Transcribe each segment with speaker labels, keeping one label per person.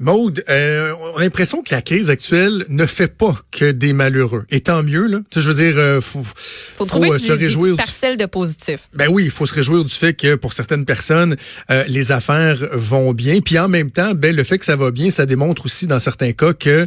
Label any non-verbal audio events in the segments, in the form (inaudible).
Speaker 1: Maude, euh, on a l'impression que la crise actuelle ne fait pas que des malheureux. Et tant mieux, là. Je veux dire, euh, faut,
Speaker 2: faut, trouver
Speaker 1: euh,
Speaker 2: du,
Speaker 1: se réjouir.
Speaker 2: Des parcelles de positif.
Speaker 1: Ben oui, il faut se réjouir du fait que pour certaines personnes, euh, les affaires vont bien. Puis en même temps, ben le fait que ça va bien, ça démontre aussi dans certains cas que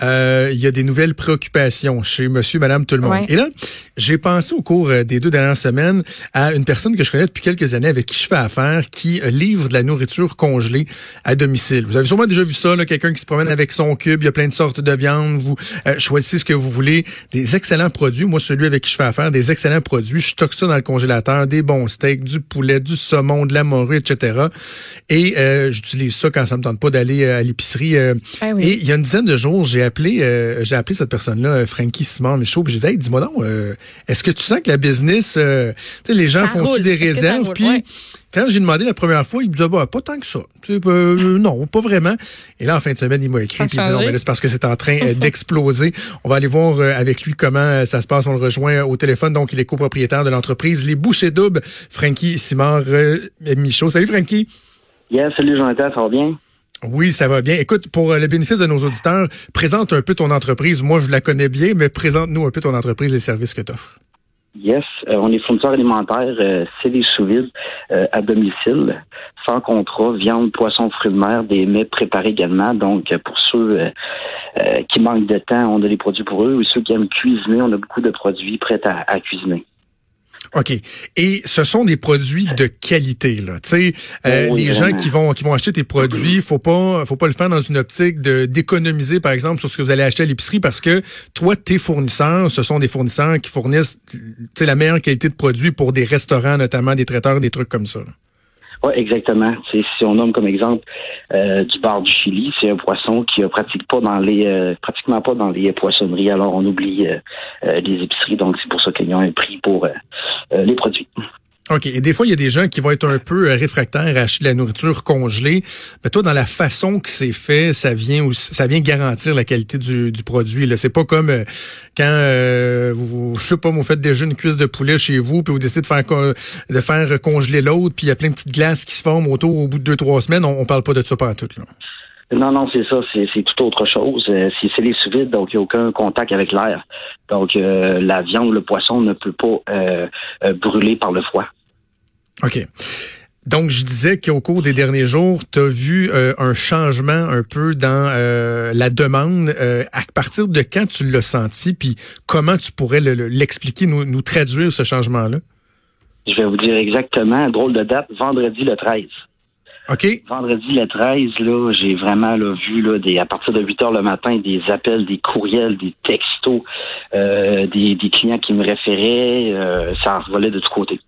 Speaker 1: euh, il y a des nouvelles préoccupations chez Monsieur, Madame, tout le monde.
Speaker 2: Ouais.
Speaker 1: Et là, j'ai pensé au cours des deux dernières semaines à une personne que je connais depuis quelques années avec qui je fais affaire, qui livre de la nourriture congelée à domicile. Vous avez sûrement déjà vu ça, quelqu'un qui se promène avec son cube, il y a plein de sortes de viande, vous euh, choisissez ce que vous voulez, des excellents produits. Moi, celui avec qui je fais affaire, des excellents produits. Je stocke ça dans le congélateur, des bons steaks, du poulet, du saumon, de la morue, etc. Et euh, j'utilise ça quand ça me tente pas d'aller euh, à l'épicerie. euh.
Speaker 2: Ah oui.
Speaker 1: Et il y a une dizaine de jours, j'ai appelé, j'ai appelé cette personne-là, Frankie Simon Michaud, puis j'ai dit, hey, dis-moi donc, est-ce que tu sens que la business, tu sais, les gens font-tu des réserves, puis. Quand j'ai demandé la première fois, il me disait bah, pas tant que ça. Tu sais, euh, non, pas vraiment. Et là, en fin de semaine, il m'a écrit puis il dit non, mais là, c'est parce que c'est en train euh, (laughs) d'exploser. On va aller voir euh, avec lui comment euh, ça se passe. On le rejoint au téléphone. Donc, il est copropriétaire de l'entreprise Les Bouchées Doubles, Frankie Simard euh, Michaud. Salut, Frankie.
Speaker 3: Yes, salut Jonathan, ça va bien?
Speaker 1: Oui, ça va bien. Écoute, pour euh, le bénéfice de nos auditeurs, présente un peu ton entreprise. Moi, je la connais bien, mais présente-nous un peu ton entreprise, les services que tu offres.
Speaker 3: Yes, euh, on est fournisseur alimentaire, euh, c'est des sous-vides euh, à domicile, sans contrat, viande, poisson, fruits de mer, des mets préparés également. Donc, euh, pour ceux euh, euh, qui manquent de temps, on a des produits pour eux. Ou ceux qui aiment cuisiner, on a beaucoup de produits prêts à, à cuisiner.
Speaker 1: OK. Et ce sont des produits de qualité, là. Tu sais, euh,
Speaker 3: oui,
Speaker 1: les gens qui vont qui vont acheter tes produits, faut pas faut pas le faire dans une optique de d'économiser, par exemple, sur ce que vous allez acheter à l'épicerie, parce que toi, tes fournisseurs, ce sont des fournisseurs qui fournissent, tu sais, la meilleure qualité de produits pour des restaurants, notamment des traiteurs, des trucs comme ça. là.
Speaker 3: Oui, exactement. C'est- si on nomme comme exemple euh, du bar du Chili, c'est un poisson qui ne pratique pas dans les euh, pratiquement pas dans les poissonneries. Alors on oublie euh, euh, les épiceries, donc c'est pour ça qu'ils ont un prix pour euh, les produits.
Speaker 1: OK. Et des fois, il y a des gens qui vont être un peu euh, réfractaires à acheter la nourriture congelée. Mais toi, dans la façon que c'est fait, ça vient ça vient garantir la qualité du, du produit. C'est pas comme euh, quand euh, vous, je sais pas, faites déjà une cuisse de poulet chez vous, puis vous décidez de faire de faire congeler l'autre, puis il y a plein de petites glaces qui se forment autour au bout de deux trois semaines. On, parle pas de ça pendant tout là.
Speaker 3: Non, non, c'est ça, c'est tout autre chose. Euh, c'est les sous-vides, donc il n'y a aucun contact avec l'air. Donc euh, la viande, le poisson ne peut pas euh, brûler par le froid.
Speaker 1: OK. Donc, je disais qu'au cours des derniers jours, tu as vu euh, un changement un peu dans euh, la demande. Euh, à partir de quand tu l'as senti, puis comment tu pourrais le- le- l'expliquer, nous, nous traduire ce changement-là?
Speaker 3: Je vais vous dire exactement, drôle de date, vendredi le 13.
Speaker 1: OK?
Speaker 3: Vendredi le 13, là, j'ai vraiment là, vu là, des, à partir de 8 heures le matin des appels, des courriels, des textos, euh, des, des clients qui me référaient. euh, ça revolait de tous côtés.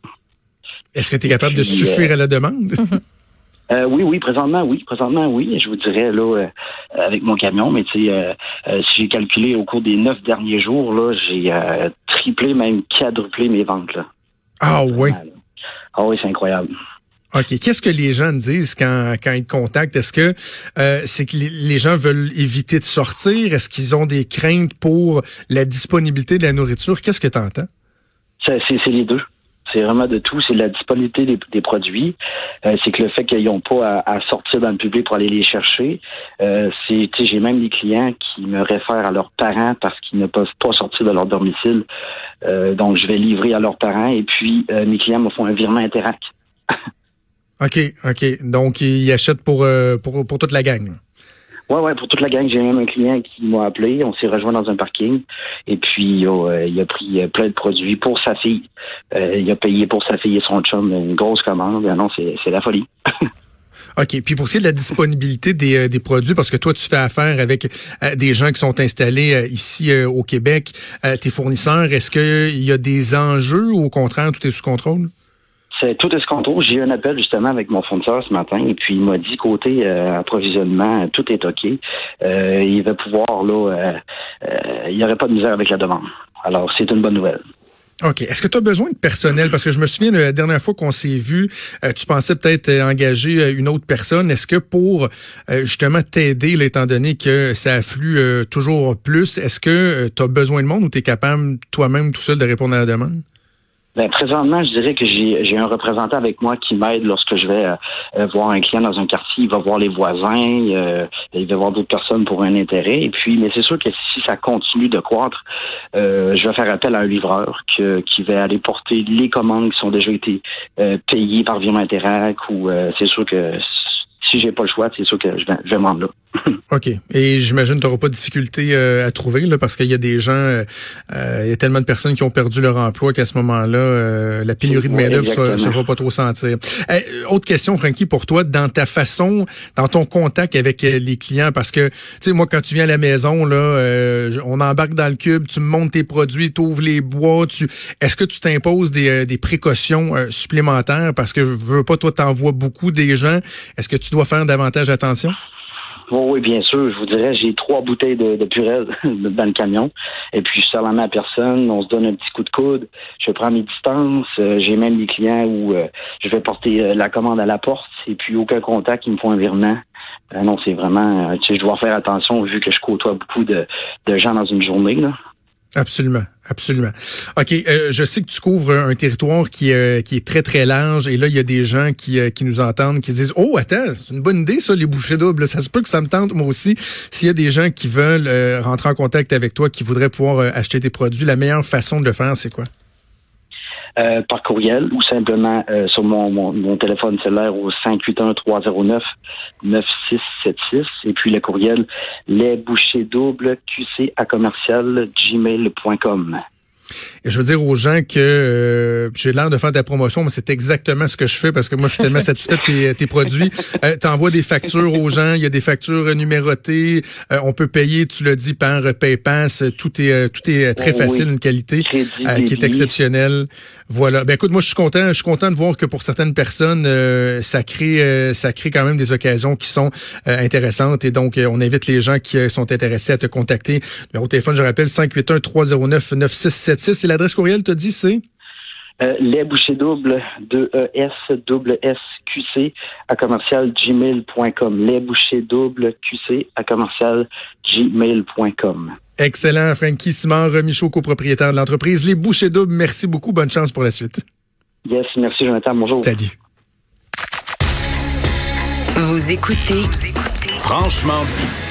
Speaker 1: Est-ce que tu es capable de
Speaker 3: Puis,
Speaker 1: suffire à la demande? (laughs)
Speaker 3: Euh, oui, oui, présentement, oui. Présentement, oui. Je vous dirais, là, euh, avec mon camion, mais tu sais, euh, euh, si j'ai calculé au cours des neuf derniers jours, là, j'ai euh, triplé, même quadruplé mes ventes, là.
Speaker 1: Ah oui.
Speaker 3: Ah oui, c'est incroyable.
Speaker 1: OK. Qu'est-ce que les gens disent quand, quand ils te contactent? Est-ce que euh, c'est que les, gens veulent éviter de sortir? Est-ce qu'ils ont des craintes pour la disponibilité de la nourriture? Qu'est-ce que tu entends?
Speaker 3: C'est les deux. C'est vraiment de tout. C'est la disponibilité des, des produits. Euh, c'est que le fait qu'ils n'ont pas à, à sortir dans le public pour aller les chercher. Euh, j'ai même des clients qui me réfèrent à leurs parents parce qu'ils ne peuvent pas sortir de leur domicile. Euh, donc, je vais livrer à leurs parents et puis euh, mes clients me font un virement Interac. (laughs)
Speaker 1: OK, OK. Donc, ils achètent pour, euh, pour, pour toute la gang. là.
Speaker 3: Ouais, ouais, pour toute la gang, j'ai même un client qui m'a appelé. On s'est rejoint dans un parking. Et puis, euh, il a pris euh, plein de produits pour sa fille. Euh, il a payé pour sa fille et son chum une grosse commande. Ah non, c'est c'est la folie. (laughs)
Speaker 1: OK. Puis pour ce qui est de la disponibilité des, euh, des produits, parce que toi, tu fais affaire avec euh, des gens qui sont installés euh, ici euh, au Québec, euh, tes fournisseurs, est-ce qu'il y a des enjeux ou au contraire, tout est sous contrôle?
Speaker 3: C'est tout trouve. J'ai eu un appel justement avec mon fournisseur ce matin et puis il m'a dit côté euh, approvisionnement, tout est OK. Euh, il va pouvoir là, euh, il n'y aurait pas de misère avec la demande. Alors c'est une bonne nouvelle.
Speaker 1: OK. Est-ce que tu as besoin de personnel? Parce que je me souviens de la dernière fois qu'on s'est vu, tu pensais peut-être engager une autre personne. Est-ce que pour justement t'aider, étant donné que ça afflue toujours plus, est-ce que tu as besoin de monde ou tu es capable toi-même tout seul de répondre à la demande?
Speaker 3: Ben, présentement, je dirais que j'ai un représentant avec moi qui m'aide lorsque je vais euh, euh, voir un client dans un quartier. Il va voir les voisins, euh, il va voir d'autres personnes pour un intérêt. Et puis, mais c'est sûr que si ça continue de croître, je vais faire appel à un livreur qui va aller porter les commandes qui sont déjà été payées par Virement Interac ou c'est sûr que si j'ai pas le choix, c'est sûr que je vais, je vais là.
Speaker 1: OK. Et j'imagine que tu n'auras pas de difficulté euh, à trouver, là, parce qu'il y a des gens, euh, euh, il y a tellement de personnes qui ont perdu leur emploi qu'à ce moment-là, la pénurie de main-d'œuvre ne se, va pas trop sentir. autre question, Frankie, pour toi, dans ta façon, dans ton contact avec les clients, parce que, tu sais, moi, quand tu viens à la maison, là, on embarque dans le cube, tu montes tes produits, tu ouvres les bois, tu est-ce que tu t'imposes des, des précautions supplémentaires? Parce que je veux pas, toi, t'envoies beaucoup des gens. Est-ce que tu dois faire davantage attention?
Speaker 3: Oui, bien sûr. Je vous dirais, j'ai trois bouteilles de, de purée (laughs) dans le camion. Et puis, je sers la main à personne. On se donne un petit coup de coude. Je prends mes distances. Euh, j'ai même des clients où euh, je vais porter euh, la commande à la porte. Et puis, aucun contact. Ils me font un virement. non, c'est vraiment... tu sais, je dois faire attention vu que je côtoie beaucoup de, gens dans une journée.
Speaker 1: Absolument. Absolument. OK, euh, je sais que tu couvres un territoire qui, euh, qui est très, très large et là, il y a des gens qui, euh, qui nous entendent, qui disent, oh, attends, c'est une bonne idée, ça, les bouchées doubles. Ça se peut que ça me tente, moi aussi. S'il y a des gens qui veulent rentrer en contact avec toi, qui voudraient pouvoir acheter tes produits, la meilleure façon de le faire, c'est quoi?
Speaker 3: Euh, par courriel ou simplement euh, sur mon, mon, téléphone cellulaire au 581-309-9676. Et puis le courriel les bouchées doubles qc à commercial gmail.com.
Speaker 1: Et je veux dire aux gens que euh, j'ai l'air de faire de la promotion, mais c'est exactement ce que je fais parce que moi, je suis tellement satisfait de tes, produits. Euh, tu envoies des factures aux gens, il y a des factures numérotées, euh, on peut payer, tu l'as dit, par PayPass, tout est tout est très facile, une qualité qui est exceptionnelle. Voilà. Ben écoute, moi je suis content, je suis content de voir que pour certaines personnes, ça crée ça crée quand même des occasions qui sont intéressantes et donc on invite les gens qui sont intéressés à te contacter. Au téléphone, je rappelle 581 309 96 c'est l'adresse courriel, tu dit, c'est?
Speaker 3: Euh, les bouchées doubles de ES double SQC à commercial gmail.com. Les bouchées double QC à commercial gmail.com.
Speaker 1: Excellent, Frankie Simard, Michaud, copropriétaire de l'entreprise. Les bouchées doubles, merci beaucoup. Bonne chance pour la suite.
Speaker 3: Yes, merci, Jonathan. Bonjour.
Speaker 1: Salut.
Speaker 2: Vous écoutez Franchement dit.